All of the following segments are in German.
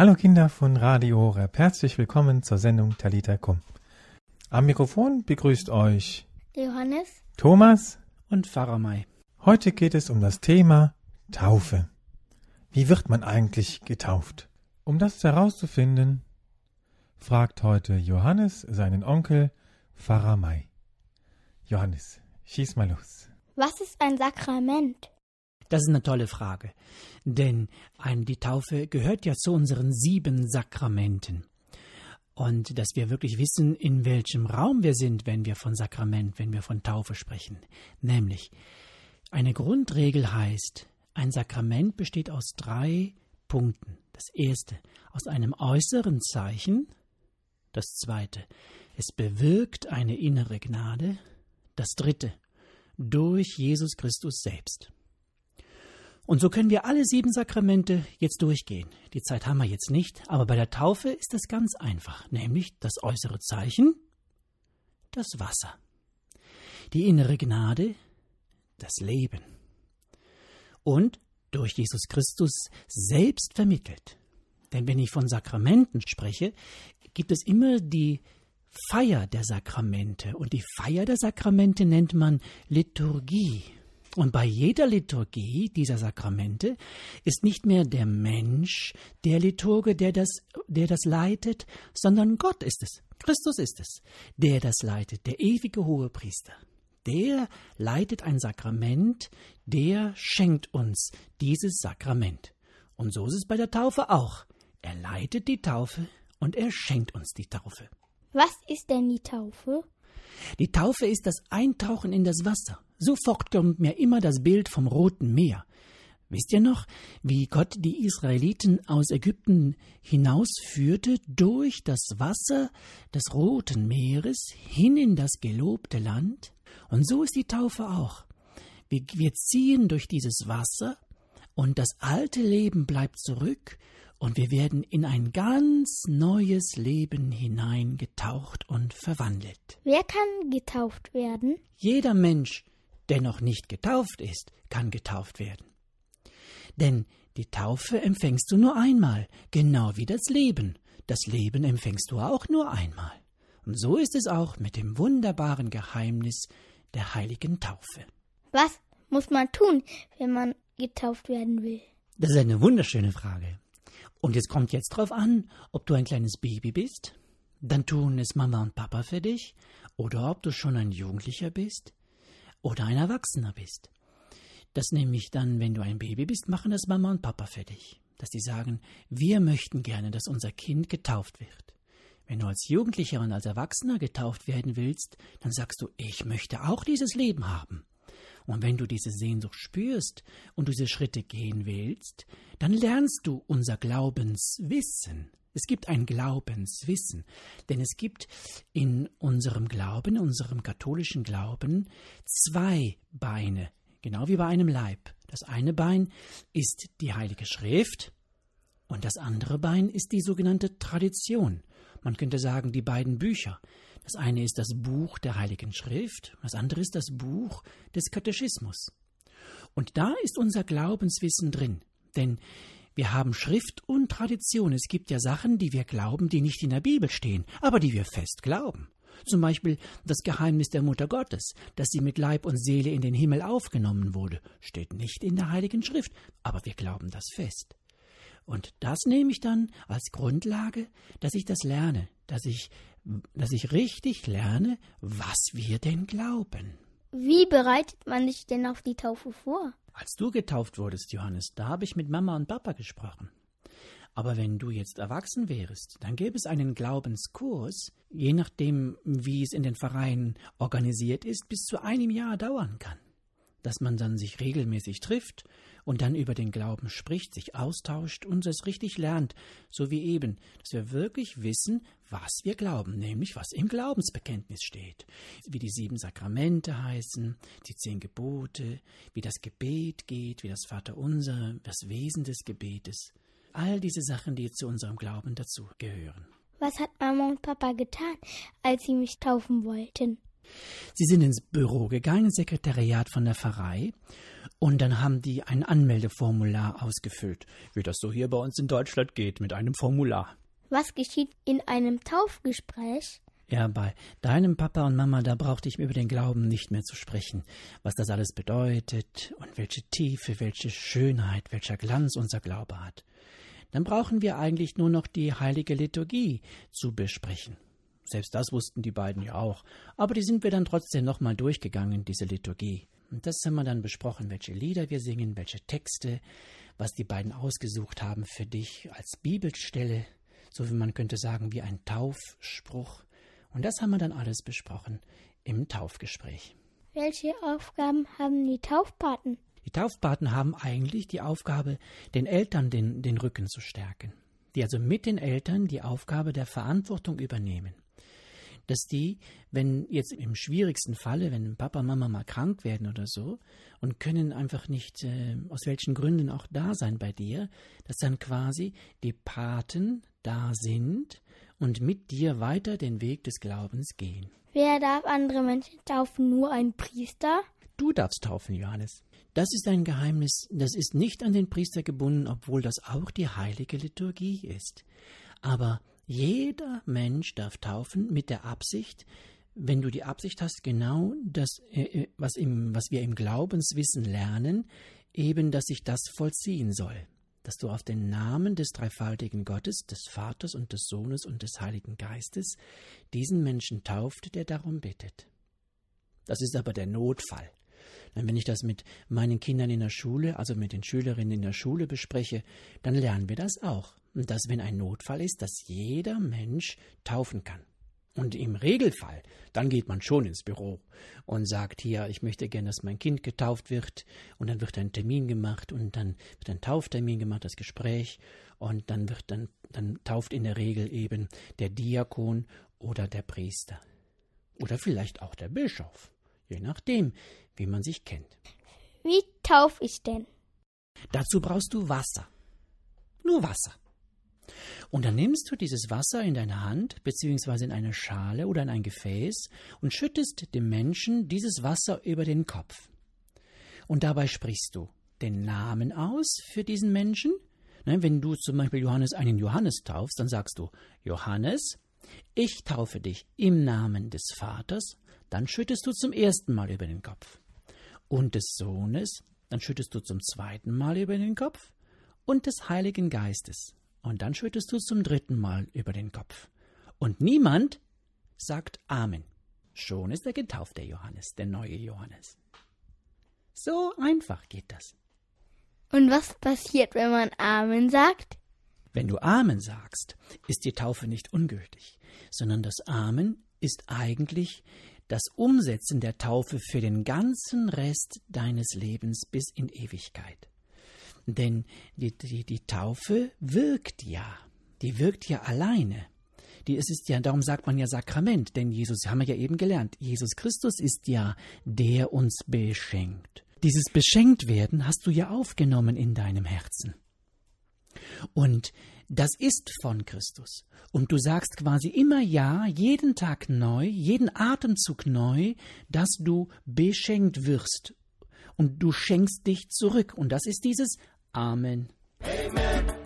Hallo Kinder von Radio Horeb, herzlich willkommen zur Sendung Talita Kum. Am Mikrofon begrüßt euch Johannes, Thomas. und Pfarrer Mai. Heute geht es um das Thema Taufe. Wie wird man eigentlich getauft? Um das herauszufinden, fragt heute Johannes seinen Onkel Pfarrer Mai. Johannes, schieß mal los. was ist ein Sakrament? Das ist eine tolle Frage, denn die Taufe gehört ja zu unseren sieben Sakramenten. Und dass wir wirklich wissen, in welchem Raum wir sind, wenn wir von Sakrament, wenn wir von Taufe sprechen. Nämlich, eine Grundregel heißt, ein Sakrament besteht aus drei Punkten. Das erste, aus einem äußeren Zeichen. Das zweite, es bewirkt eine innere Gnade. Das dritte, durch Jesus Christus selbst. Und so können wir alle sieben Sakramente jetzt durchgehen. Die Zeit haben wir jetzt nicht, aber bei der Taufe ist das ganz einfach, nämlich das äußere Zeichen, das Wasser, die innere Gnade, das Leben und durch Jesus Christus selbst vermittelt. Denn wenn ich von Sakramenten spreche, gibt es immer die Feier der Sakramente und die Feier der Sakramente nennt man Liturgie. Und bei jeder Liturgie dieser Sakramente ist nicht mehr der Mensch der Liturge, der das, der das leitet, sondern Gott ist es, Christus ist es, der das leitet, der ewige hohe Priester. Der leitet ein Sakrament, der schenkt uns dieses Sakrament. Und so ist es bei der Taufe auch. Er leitet die Taufe und er schenkt uns die Taufe. Was ist denn die Taufe? Die Taufe ist das Eintauchen in das Wasser. Sofort kommt mir immer das Bild vom Roten Meer. Wisst ihr noch, wie Gott die Israeliten aus Ägypten hinausführte durch das Wasser des Roten Meeres hin in das gelobte Land? Und so ist die Taufe auch. Wir, ziehen durch dieses Wasser und das alte Leben bleibt zurück und wir werden in ein ganz neues Leben hineingetaucht und verwandelt. Wer kann getauft werden? Jeder Mensch, der noch nicht getauft ist, kann getauft werden. Denn die Taufe empfängst du nur einmal, genau wie das Leben. Das Leben empfängst du auch nur einmal. Und so ist es auch mit dem wunderbaren Geheimnis der heiligen Taufe. Was muss man tun, wenn man getauft werden will? Das ist eine wunderschöne Frage. Und es kommt jetzt drauf an, ob du ein kleines Baby bist, dann tun es Mama und Papa für dich, oder ob du schon ein Jugendlicher bist oder ein Erwachsener bist. Das nämlich dann, wenn du ein Baby bist, machen das Mama und Papa für dich. Dass die sagen, wir möchten gerne, dass unser Kind getauft wird. Wenn du als Jugendlicher und als Erwachsener getauft werden willst, dann sagst du, ich möchte auch dieses Leben haben. Und wenn du diese Sehnsucht spürst und diese Schritte gehen willst, dann lernst du unser Glaubenswissen. Es gibt ein Glaubenswissen, denn es gibt in unserem Glauben, in unserem katholischen Glauben, zwei Beine, genau wie bei einem Leib. Das eine Bein ist die Heilige Schrift und das andere Bein ist die sogenannte Tradition. Man könnte sagen, die beiden Bücher. Das eine ist das Buch der Heiligen Schrift, das andere ist das Buch des Katechismus. Und da ist unser Glaubenswissen drin, denn wir haben Schrift und Tradition. Es gibt ja Sachen, die wir glauben, die nicht in der Bibel stehen, aber die wir fest glauben. Zum Beispiel das Geheimnis der Mutter Gottes, dass sie mit Leib und Seele in den Himmel aufgenommen wurde, steht nicht in der Heiligen Schrift, aber wir glauben das fest. Und das nehme ich dann als Grundlage, dass ich das lerne, dass ich, dass ich richtig lerne, was wir denn glauben. Wie bereitet man sich denn auf die Taufe vor? Als du getauft wurdest, Johannes, da habe ich mit Mama und Papa gesprochen. Aber wenn du jetzt erwachsen wärst, dann gäbe es einen Glaubenskurs, je nachdem, wie es in den Vereinen organisiert ist, bis zu einem Jahr dauern kann. Dass man dann sich regelmäßig trifft und dann über den Glauben spricht, sich austauscht und es richtig lernt, so wie eben, dass wir wirklich wissen, was wir glauben, nämlich was im Glaubensbekenntnis steht, wie die sieben Sakramente heißen, die zehn Gebote, wie das Gebet geht, wie das Vaterunser, das Wesen des Gebetes, all diese Sachen, die zu unserem Glauben dazu gehören. Was hat Mama und Papa getan, als sie mich taufen wollten? Sie sind ins Büro gegangen, ins Sekretariat von der Pfarrei, Und dann haben die ein Anmeldeformular ausgefüllt, wie das so hier bei uns in Deutschland geht, mit einem Formular. Was geschieht in einem Taufgespräch? Ja, bei deinem Papa und Mama, da brauchte ich über den Glauben nicht mehr zu sprechen, was das alles bedeutet und welche Tiefe, welche Schönheit, welcher Glanz unser Glaube hat. Dann brauchen wir eigentlich nur noch die heilige Liturgie zu besprechen. Selbst das wussten die beiden ja auch, aber die sind wir dann trotzdem nochmal durchgegangen, diese Liturgie. Und das haben wir dann besprochen, welche Lieder wir singen, welche Texte, was die beiden ausgesucht haben für dich als Bibelstelle, so wie man könnte sagen, wie ein Taufspruch. Und das haben wir dann alles besprochen im Taufgespräch. Welche Aufgaben haben die Taufpaten? Die Taufpaten haben eigentlich die Aufgabe, den Eltern den, den Rücken zu stärken. Die also mit den Eltern die Aufgabe der Verantwortung übernehmen. Dass die, wenn jetzt im schwierigsten Falle, wenn Papa, Mama mal krank werden oder so und können einfach nicht, äh, aus welchen Gründen auch da sein bei dir, dass dann quasi die Paten da sind und mit dir weiter den Weg des Glaubens gehen. Wer darf andere Menschen taufen? Nur ein Priester? Du darfst taufen, Johannes. Das ist ein Geheimnis, das ist nicht an den Priester gebunden, obwohl das auch die heilige Liturgie ist. Aber jeder Mensch darf taufen mit der Absicht, wenn du die Absicht hast, genau das, äh, äh was, im, was wir im Glaubenswissen lernen, eben, dass sich das vollziehen soll dass du auf den Namen des dreifaltigen Gottes, des Vaters und des Sohnes und des Heiligen Geistes diesen Menschen tauft, der darum bittet. Das ist aber der Notfall. Wenn ich das mit meinen Kindern in der Schule, also mit den Schülerinnen in der Schule bespreche, dann lernen wir das auch. Dass wenn ein Notfall ist, dass jeder Mensch taufen kann. Und im Regelfall, dann geht man schon ins Büro und sagt hier, ich möchte gern, dass mein Kind getauft wird. Und dann wird ein Termin gemacht und dann wird ein Tauftermin gemacht, das Gespräch. Und dann wird dann, dann tauft in der Regel eben der Diakon oder der Priester. Oder vielleicht auch der Bischof. Je nachdem, wie man sich kennt. Wie tauf ich denn? Dazu brauchst du Wasser. Nur Wasser. Und dann nimmst du dieses Wasser in deine Hand, beziehungsweise in eine Schale oder in ein Gefäß und schüttest dem Menschen dieses Wasser über den Kopf. Und dabei sprichst du den Namen aus für diesen Menschen. Ne, wenn du zum Beispiel Johannes einen Johannes taufst, dann sagst du Johannes, ich taufe dich im Namen des Vaters, dann schüttest du zum ersten Mal über den Kopf. Und des Sohnes, dann schüttest du zum zweiten Mal über den Kopf. Und des Heiligen Geistes, und dann schüttest du es zum dritten Mal über den Kopf. Und niemand sagt Amen. Schon ist er getauft, der Johannes, der neue Johannes. So einfach geht das. Und was passiert, wenn man Amen sagt? Wenn du Amen sagst, ist die Taufe nicht ungültig, sondern das Amen ist eigentlich das Umsetzen der Taufe für den ganzen Rest deines Lebens bis in Ewigkeit. Denn die, die, die Taufe wirkt ja. Die wirkt ja alleine. Die, es ist ja, darum sagt man ja Sakrament, denn Jesus, haben wir ja eben gelernt, Jesus Christus ist ja, der uns beschenkt. Dieses Beschenktwerden hast du ja aufgenommen in deinem Herzen. Und das ist von Christus. Und du sagst quasi immer Ja, jeden Tag neu, jeden Atemzug neu, dass du beschenkt wirst. Und du schenkst dich zurück. Und das ist dieses Amen. Amen.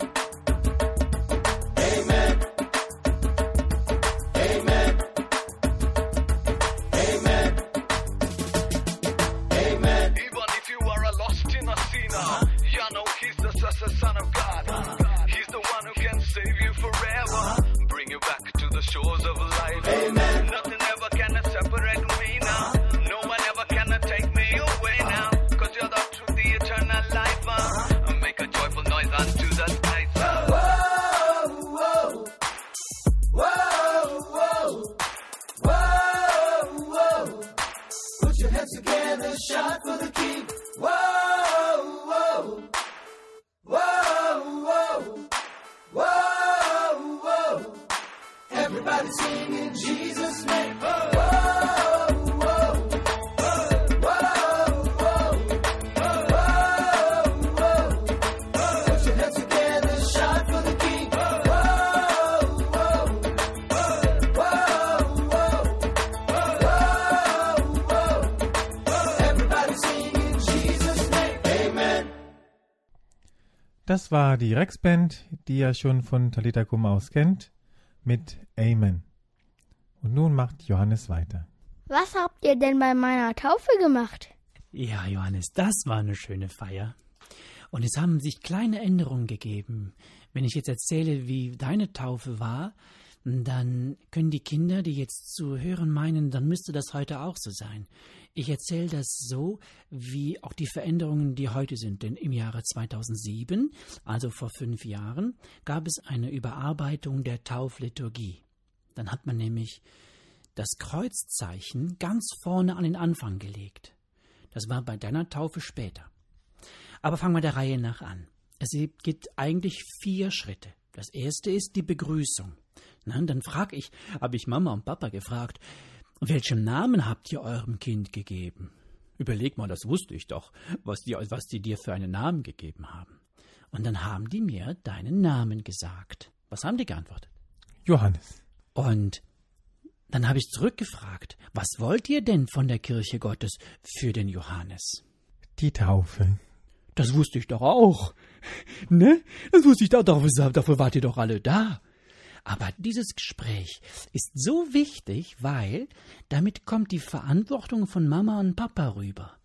Das war die Rex-Band, die ihr schon von Talita Kum aus kennt, mit Amen. Und nun macht Johannes weiter. Was habt ihr denn bei meiner Taufe gemacht? Ja, Johannes, das war eine schöne Feier. Und es haben sich kleine Änderungen gegeben. Wenn ich jetzt erzähle, wie deine Taufe war, dann können die Kinder, die jetzt zu hören meinen, dann müsste das heute auch so sein. Ich erzähle das so, wie auch die Veränderungen, die heute sind. Denn im Jahre 2007, also vor fünf Jahren, gab es eine Überarbeitung der Taufliturgie. Dann hat man nämlich das Kreuzzeichen ganz vorne an den Anfang gelegt. Das war bei deiner Taufe später. Aber fangen wir der Reihe nach an. Es gibt eigentlich vier Schritte. Das erste ist die Begrüßung. Na, dann frag ich, habe ich Mama und Papa gefragt, welchen Namen habt ihr eurem Kind gegeben? Überleg mal, das wusste ich doch, was die, was die dir für einen Namen gegeben haben. Und dann haben die mir deinen Namen gesagt. Was haben die geantwortet? Johannes. Und dann habe ich zurückgefragt, was wollt ihr denn von der Kirche Gottes für den Johannes? Die Taufe. Das wusste ich doch auch. Ne? Das wusste ich doch, dafür, dafür wart ihr doch alle da. Aber dieses Gespräch ist so wichtig, weil damit kommt die Verantwortung von Mama und Papa rüber.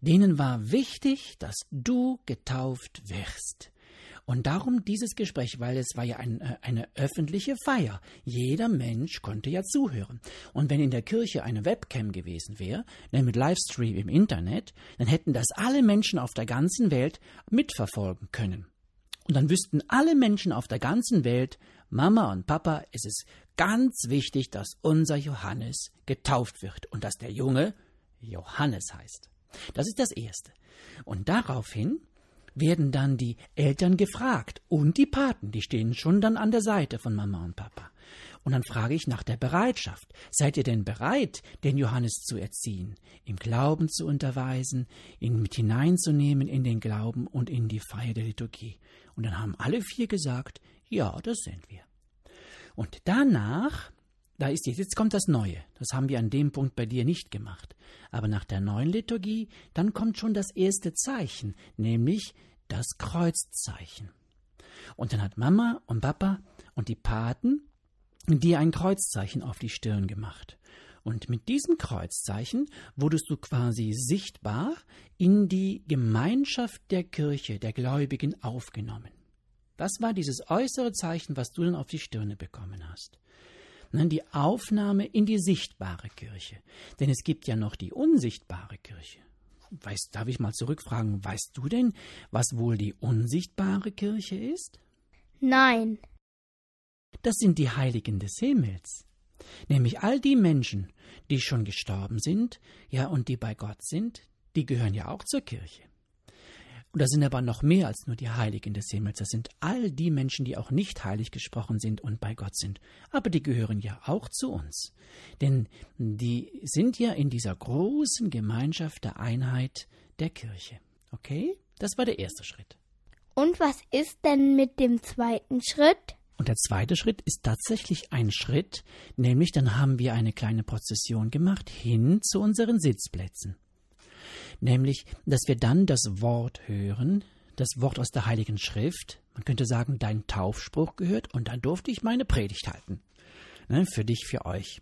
Denen war wichtig, dass du getauft wirst. Und darum dieses Gespräch, weil es war ja ein, äh, eine öffentliche Feier. Jeder Mensch konnte ja zuhören. Und wenn in der Kirche eine Webcam gewesen wäre, ne, mit Livestream im Internet, dann hätten das alle Menschen auf der ganzen Welt mitverfolgen können. Und dann wüssten alle Menschen auf der ganzen Welt, Mama und Papa, es ist ganz wichtig, dass unser Johannes getauft wird und dass der Junge Johannes heißt. Das ist das Erste. Und daraufhin werden dann die Eltern gefragt und die Paten, die stehen schon dann an der Seite von Mama und Papa. Und dann frage ich nach der Bereitschaft. Seid ihr denn bereit, den Johannes zu erziehen, im Glauben zu unterweisen, ihn mit hineinzunehmen in den Glauben und in die Feier der Liturgie? Und dann haben alle vier gesagt, ja, das sind wir. Und danach, da ist jetzt, jetzt kommt das Neue. Das haben wir an dem Punkt bei dir nicht gemacht. Aber nach der neuen Liturgie, dann kommt schon das erste Zeichen, nämlich das Kreuzzeichen. Und dann hat Mama und Papa und die Paten dir ein Kreuzzeichen auf die Stirn gemacht. Und mit diesem Kreuzzeichen wurdest du quasi sichtbar in die Gemeinschaft der Kirche, der Gläubigen aufgenommen. Das war dieses äußere Zeichen, was du dann auf die Stirne bekommen hast. Die Aufnahme in die sichtbare Kirche. Denn es gibt ja noch die unsichtbare Kirche. Weißt, darf ich mal zurückfragen, weißt du denn, was wohl die unsichtbare Kirche ist? Nein. Das sind die Heiligen des Himmels. Nämlich all die Menschen, die schon gestorben sind, ja, und die bei Gott sind, die gehören ja auch zur Kirche. Und das sind aber noch mehr als nur die Heiligen des Himmels. Das sind all die Menschen, die auch nicht heilig gesprochen sind und bei Gott sind. Aber die gehören ja auch zu uns. Denn die sind ja in dieser großen Gemeinschaft der Einheit der Kirche. Okay? Das war der erste Schritt. Und was ist denn mit dem zweiten Schritt? Und der zweite Schritt ist tatsächlich ein Schritt, nämlich dann haben wir eine kleine Prozession gemacht hin zu unseren Sitzplätzen nämlich, dass wir dann das Wort hören, das Wort aus der Heiligen Schrift, man könnte sagen, dein Taufspruch gehört, und dann durfte ich meine Predigt halten. Ne, für dich, für euch.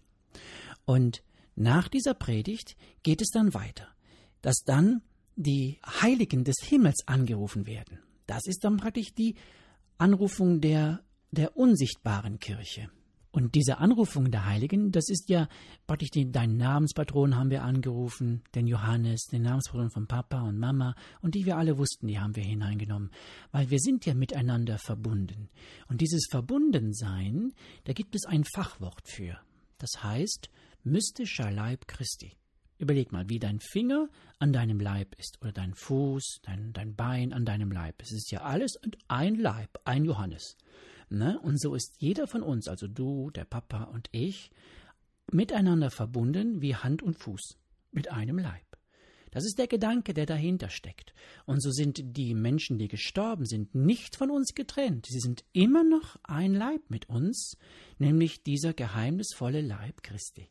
Und nach dieser Predigt geht es dann weiter, dass dann die Heiligen des Himmels angerufen werden. Das ist dann praktisch die Anrufung der, der unsichtbaren Kirche. Und diese Anrufung der Heiligen, das ist ja praktisch den, deinen Namenspatron haben wir angerufen, den Johannes, den Namenspatron von Papa und Mama und die wir alle wussten, die haben wir hineingenommen, weil wir sind ja miteinander verbunden. Und dieses Verbundensein, da gibt es ein Fachwort für. Das heißt mystischer Leib Christi. Überleg mal, wie dein Finger an deinem Leib ist oder dein Fuß, dein, dein Bein an deinem Leib. Es ist ja alles ein Leib, ein Johannes. Ne? Und so ist jeder von uns, also du, der Papa und ich, miteinander verbunden wie Hand und Fuß, mit einem Leib. Das ist der Gedanke, der dahinter steckt. Und so sind die Menschen, die gestorben sind, nicht von uns getrennt. Sie sind immer noch ein Leib mit uns, nämlich dieser geheimnisvolle Leib Christi.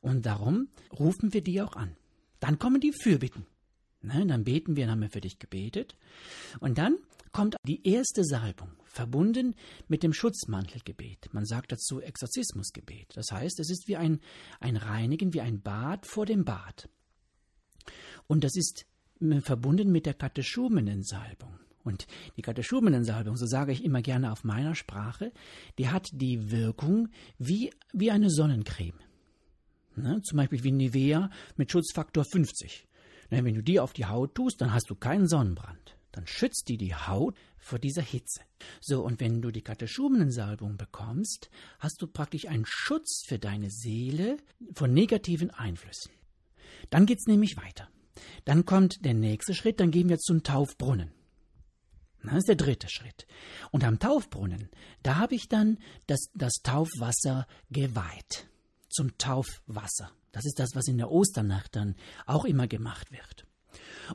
Und darum rufen wir die auch an. Dann kommen die Fürbitten. Ne, dann beten wir, dann haben wir für dich gebetet. Und dann kommt die erste Salbung, verbunden mit dem Schutzmantelgebet. Man sagt dazu Exorzismusgebet. Das heißt, es ist wie ein, ein Reinigen, wie ein Bad vor dem Bad. Und das ist verbunden mit der Katechumenensalbung. Und die Katechumenensalbung, so sage ich immer gerne auf meiner Sprache, die hat die Wirkung wie, wie eine Sonnencreme. Ne? Zum Beispiel wie Nivea mit Schutzfaktor 50. Ne? Wenn du die auf die Haut tust, dann hast du keinen Sonnenbrand. Dann schützt die die Haut vor dieser Hitze. So, und wenn du die Katechumenensalbung bekommst, hast du praktisch einen Schutz für deine Seele von negativen Einflüssen. Dann geht's nämlich weiter. Dann kommt der nächste Schritt, dann gehen wir zum Taufbrunnen. Das ist der dritte Schritt. Und am Taufbrunnen, da habe ich dann das, das Taufwasser geweiht. Zum Taufwasser. Das ist das, was in der Osternacht dann auch immer gemacht wird.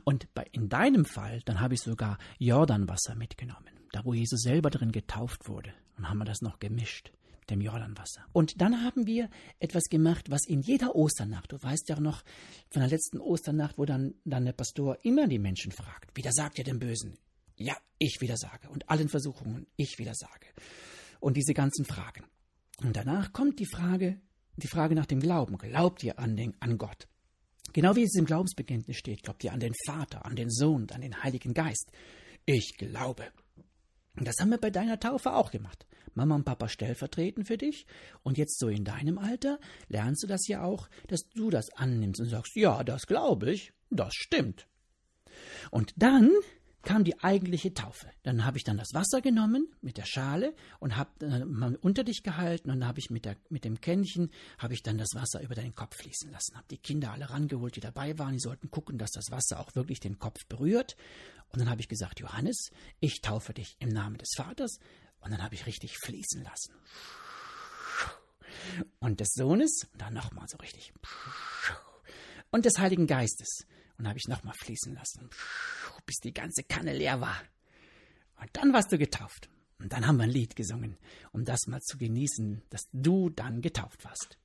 Und bei, in deinem Fall, dann habe ich sogar Jordanwasser mitgenommen. Da, wo Jesus selber drin getauft wurde. Und haben wir das noch gemischt dem Jordanwasser. Und dann haben wir etwas gemacht, was in jeder Osternacht, du weißt ja noch von der letzten Osternacht, wo dann, dann der Pastor immer die Menschen fragt, wieder sagt ihr dem Bösen? Ja, ich wieder sage. Und allen Versuchungen, ich wieder sage. Und diese ganzen Fragen. Und danach kommt die Frage, die Frage nach dem Glauben. Glaubt ihr an, den, an Gott? Genau wie es im Glaubensbekenntnis steht, glaubt ihr an den Vater, an den Sohn und an den Heiligen Geist. Ich glaube. Und das haben wir bei deiner Taufe auch gemacht. Mama und Papa stellvertreten für dich. Und jetzt so in deinem Alter lernst du das ja auch, dass du das annimmst und sagst, ja, das glaube ich, das stimmt. Und dann kam die eigentliche Taufe. Dann habe ich dann das Wasser genommen mit der Schale und habe äh, unter dich gehalten und dann habe ich mit, der, mit dem Kännchen habe ich dann das Wasser über deinen Kopf fließen lassen. Habe die Kinder alle rangeholt, die dabei waren. Die sollten gucken, dass das Wasser auch wirklich den Kopf berührt. Und dann habe ich gesagt, Johannes, ich taufe dich im Namen des Vaters. Und dann habe ich richtig fließen lassen. Und des Sohnes, und dann nochmal so richtig. Und des Heiligen Geistes. Und habe ich nochmal fließen lassen, bis die ganze Kanne leer war. Und dann warst du getauft. Und dann haben wir ein Lied gesungen, um das mal zu genießen, dass du dann getauft warst.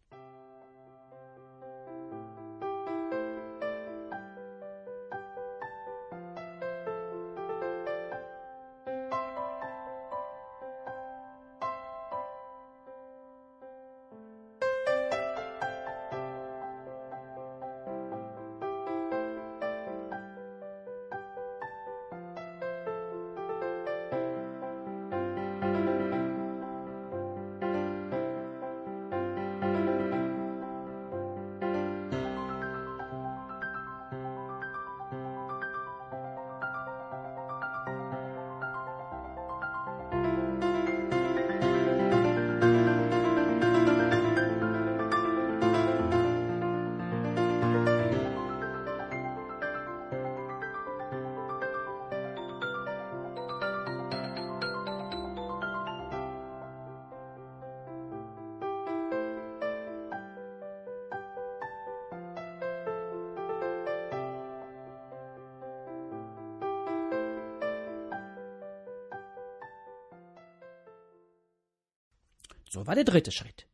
So war der dritte Schritt.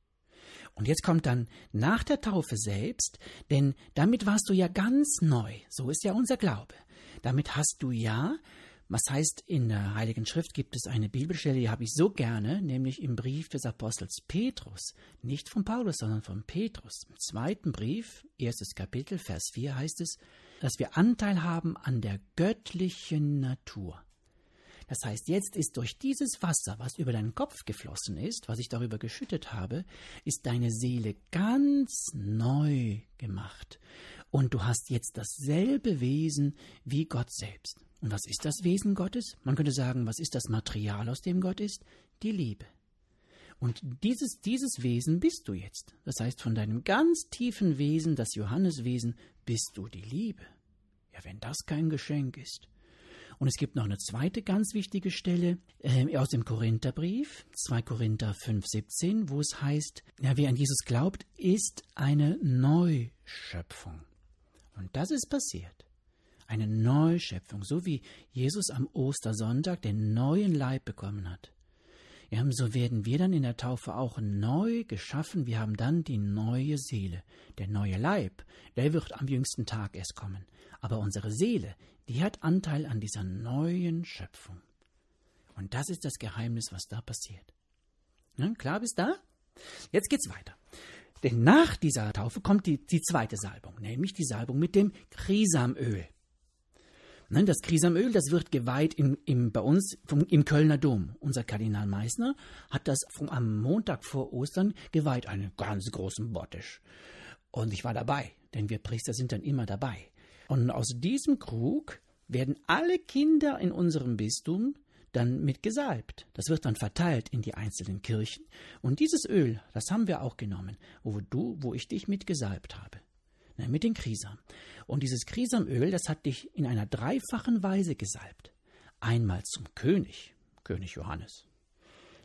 Und jetzt kommt dann nach der Taufe selbst, denn damit warst du ja ganz neu. So ist ja unser Glaube. Damit hast du ja, was heißt, in der Heiligen Schrift gibt es eine Bibelstelle, die habe ich so gerne, nämlich im Brief des Apostels Petrus. Nicht von Paulus, sondern von Petrus. Im zweiten Brief, erstes Kapitel, Vers 4 heißt es, dass wir Anteil haben an der göttlichen Natur. Das heißt, jetzt ist durch dieses Wasser, was über deinen Kopf geflossen ist, was ich darüber geschüttet habe, ist deine Seele ganz neu gemacht. Und du hast jetzt dasselbe Wesen wie Gott selbst. Und was ist das Wesen Gottes? Man könnte sagen, was ist das Material, aus dem Gott ist? Die Liebe. Und dieses, dieses Wesen bist du jetzt. Das heißt, von deinem ganz tiefen Wesen, das Johanneswesen, bist du die Liebe. Ja, wenn das kein Geschenk ist. Und es gibt noch eine zweite ganz wichtige Stelle äh, aus dem Korintherbrief, 2 Korinther 5, 17, wo es heißt, ja, wer an Jesus glaubt, ist eine Neuschöpfung. Und das ist passiert. Eine Neuschöpfung, so wie Jesus am Ostersonntag den neuen Leib bekommen hat. Ja, so werden wir dann in der Taufe auch neu geschaffen. Wir haben dann die neue Seele. Der neue Leib, der wird am jüngsten Tag erst kommen. Aber unsere Seele, die hat Anteil an dieser neuen Schöpfung. Und das ist das Geheimnis, was da passiert. Ja, klar bis da? Jetzt geht's weiter. Denn nach dieser Taufe kommt die, die zweite Salbung, nämlich die Salbung mit dem Krisamöl. Nein, das Krisamöl, das wird geweiht in, im, bei uns vom, im Kölner Dom. Unser Kardinal Meissner hat das vom, am Montag vor Ostern geweiht, einen ganz großen Bottisch. Und ich war dabei, denn wir Priester sind dann immer dabei. Und aus diesem Krug werden alle Kinder in unserem Bistum dann mit gesalbt. Das wird dann verteilt in die einzelnen Kirchen. Und dieses Öl, das haben wir auch genommen, wo du, wo ich dich mit gesalbt habe. Ne, mit den Krisam. Und dieses Krisamöl, das hat dich in einer dreifachen Weise gesalbt. Einmal zum König, König Johannes.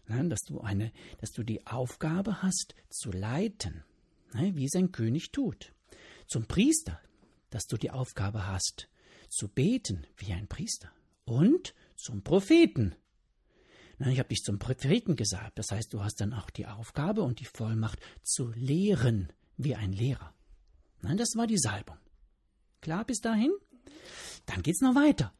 Ne, dass du eine, dass du die Aufgabe hast, zu leiten, ne, wie sein König tut. Zum Priester, dass du die Aufgabe hast, zu beten wie ein Priester. Und zum Propheten. Ich habe dich zum Propheten gesagt. Das heißt, du hast dann auch die Aufgabe und die Vollmacht zu lehren wie ein Lehrer. Nein, das war die Salbung. Klar bis dahin? Dann geht's noch weiter.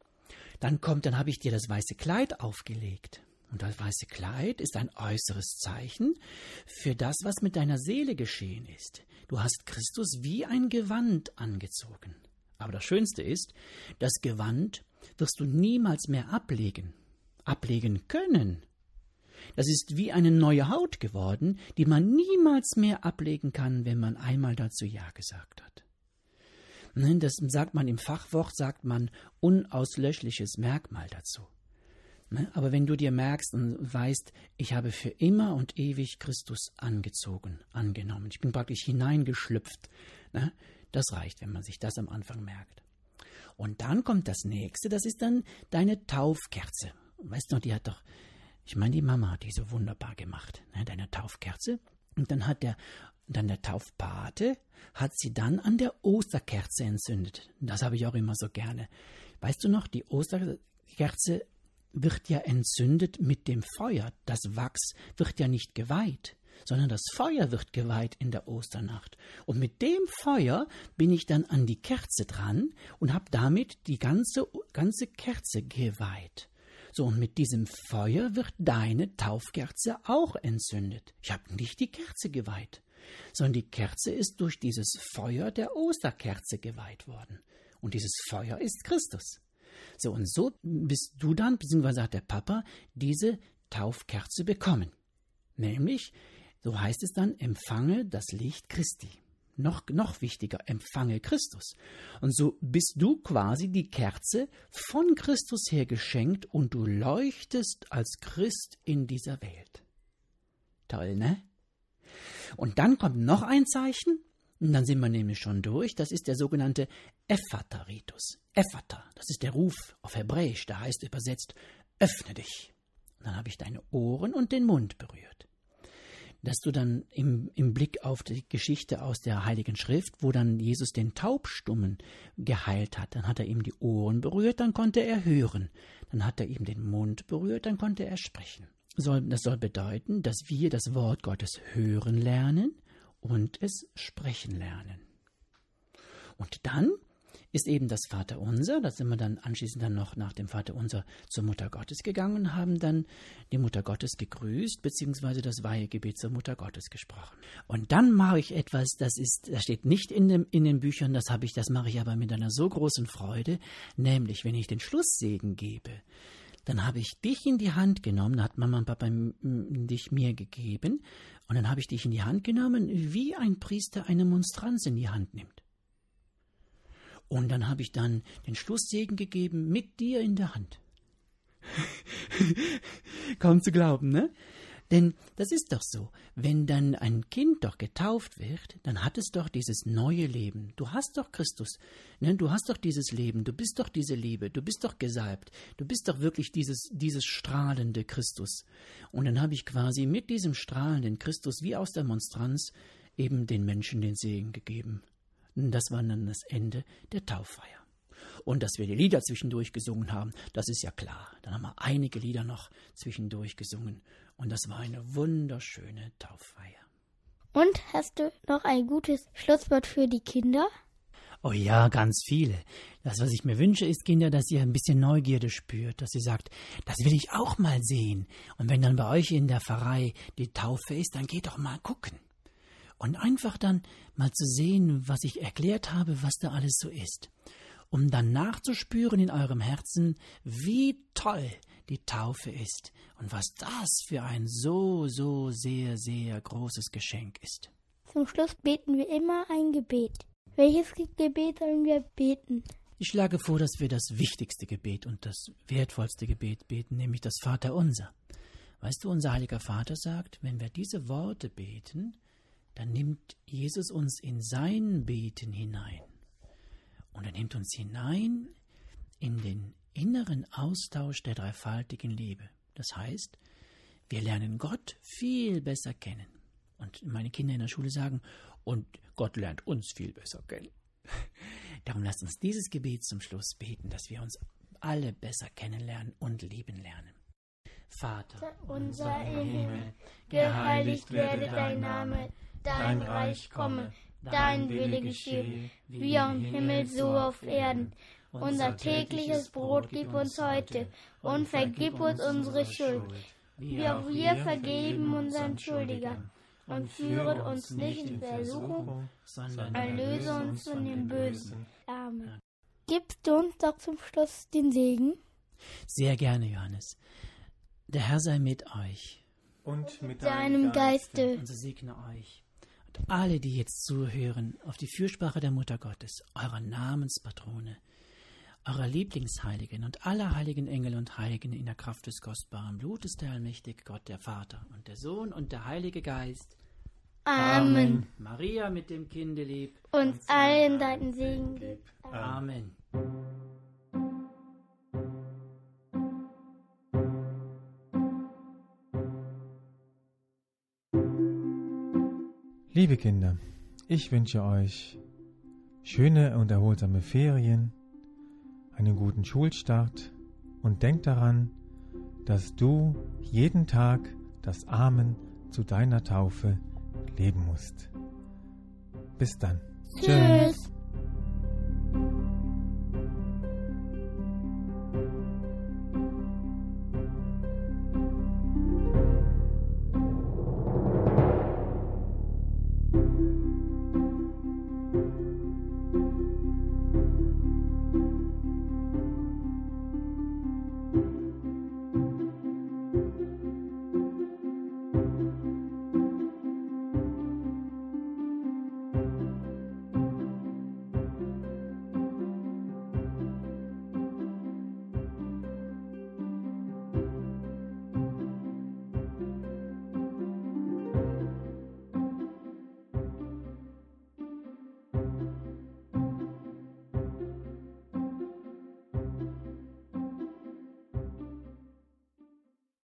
Dann kommt, dann habe ich dir das weiße Kleid aufgelegt. Und das weiße Kleid ist ein äußeres Zeichen für das, was mit deiner Seele geschehen ist. Du hast Christus wie ein Gewand angezogen. Aber das Schönste ist, das Gewand wirst du niemals mehr ablegen, ablegen können. Das ist wie eine neue Haut geworden, die man niemals mehr ablegen kann, wenn man einmal dazu Ja gesagt hat. Das sagt man im Fachwort, sagt man unauslöschliches Merkmal dazu. Ne? Aber wenn du dir merkst und weißt, ich habe für immer und ewig Christus angezogen, angenommen, ich bin praktisch hineingeschlüpft, ne? das reicht, wenn man sich das am Anfang merkt. Und dann kommt das nächste, das ist dann deine Taufkerze. Weißt du, die hat doch, ich meine, die Mama hat die so wunderbar gemacht, ne, deine Taufkerze. Und dann hat der, dann der Taufpate, hat sie dann an der Osterkerze entzündet. Das habe ich auch immer so gerne. Weißt du noch, die Osterkerze wird ja entzündet mit dem Feuer. Das Wachs wird ja nicht geweiht sondern das Feuer wird geweiht in der Osternacht. Und mit dem Feuer bin ich dann an die Kerze dran und habe damit die ganze, ganze Kerze geweiht. So, und mit diesem Feuer wird deine Taufkerze auch entzündet. Ich habe nicht die Kerze geweiht, sondern die Kerze ist durch dieses Feuer der Osterkerze geweiht worden. Und dieses Feuer ist Christus. So, und so bist du dann, beziehungsweise hat der Papa, diese Taufkerze bekommen. Nämlich, so heißt es dann, empfange das Licht Christi. Noch, noch wichtiger, empfange Christus. Und so bist du quasi die Kerze von Christus her geschenkt und du leuchtest als Christ in dieser Welt. Toll, ne? Und dann kommt noch ein Zeichen, und dann sind wir nämlich schon durch, das ist der sogenannte Ephata-Ritus. Ephata, das ist der Ruf auf Hebräisch, der heißt übersetzt, öffne dich. Und dann habe ich deine Ohren und den Mund berührt dass du dann im, im Blick auf die Geschichte aus der Heiligen Schrift, wo dann Jesus den Taubstummen geheilt hat, dann hat er ihm die Ohren berührt, dann konnte er hören. Dann hat er ihm den Mund berührt, dann konnte er sprechen. das soll bedeuten, dass wir das Wort Gottes hören lernen und es sprechen lernen. Und dann ist eben das Vaterunser. Da sind wir dann anschließend dann noch nach dem Vaterunser zur Mutter Gottes gegangen und haben dann die Mutter Gottes gegrüßt, beziehungsweise das Weihegebet zur Mutter Gottes gesprochen. Und dann mache ich etwas, das ist, das steht nicht in, dem, in den Büchern, das habe ich, das mache ich aber mit einer so großen Freude, nämlich wenn ich den Schlusssegen gebe, dann habe ich dich in die Hand genommen, hat Mama und Papa dich mir gegeben, und dann habe ich dich in die Hand genommen, wie ein Priester eine Monstranz in die Hand nimmt. Und dann habe ich dann den Schlusssegen gegeben mit dir in der Hand. Kaum zu glauben, ne? Denn das ist doch so, wenn dann ein Kind doch getauft wird, dann hat es doch dieses neue Leben. Du hast doch Christus, ne? du hast doch dieses Leben, du bist doch diese Liebe, du bist doch gesalbt, du bist doch wirklich dieses, dieses strahlende Christus. Und dann habe ich quasi mit diesem strahlenden Christus wie aus der Monstranz eben den Menschen den Segen gegeben. Das war dann das Ende der Tauffeier. Und dass wir die Lieder zwischendurch gesungen haben, das ist ja klar. Dann haben wir einige Lieder noch zwischendurch gesungen. Und das war eine wunderschöne Tauffeier. Und hast du noch ein gutes Schlusswort für die Kinder? Oh ja, ganz viele. Das, was ich mir wünsche, ist, Kinder, dass ihr ein bisschen Neugierde spürt, dass ihr sagt, das will ich auch mal sehen. Und wenn dann bei euch in der Pfarrei die Taufe ist, dann geht doch mal gucken. Und einfach dann mal zu sehen, was ich erklärt habe, was da alles so ist. Um dann nachzuspüren in eurem Herzen, wie toll die Taufe ist und was das für ein so, so sehr, sehr großes Geschenk ist. Zum Schluss beten wir immer ein Gebet. Welches Gebet sollen wir beten? Ich schlage vor, dass wir das wichtigste Gebet und das wertvollste Gebet beten, nämlich das Vaterunser. Weißt du, unser heiliger Vater sagt, wenn wir diese Worte beten, dann nimmt Jesus uns in sein Beten hinein. Und er nimmt uns hinein in den inneren Austausch der dreifaltigen Liebe. Das heißt, wir lernen Gott viel besser kennen. Und meine Kinder in der Schule sagen, und Gott lernt uns viel besser kennen. Darum lasst uns dieses Gebet zum Schluss beten, dass wir uns alle besser kennenlernen und lieben lernen. Vater, unser im Himmel, geheiligt werde dein Name, dein Reich komme, dein Wille geschehe, wie am Himmel so auf Erden. Unser tägliches Brot gib uns heute und vergib uns unsere Schuld, wie auch wir vergeben unseren Schuldigern und führe uns nicht in Versuchung, sondern erlöse uns von dem Bösen. Amen. Gibst du uns doch zum Schluss den Segen? Sehr gerne, Johannes. Der Herr sei mit euch. Und mit Deinem Geiste. Und so segne euch. Alle, die jetzt zuhören, auf die Fürsprache der Mutter Gottes, eurer Namenspatrone, eurer Lieblingsheiligen und aller heiligen Engel und Heiligen in der Kraft des kostbaren Blutes der allmächtige Gott, der Vater und der Sohn und der Heilige Geist. Amen. Maria mit dem Kinde lieb. Und allen deinen Segen gib. Amen. Liebe Kinder, ich wünsche euch schöne und erholsame Ferien, einen guten Schulstart und denkt daran, dass du jeden Tag das Amen zu deiner Taufe leben musst. Bis dann. Tschüss.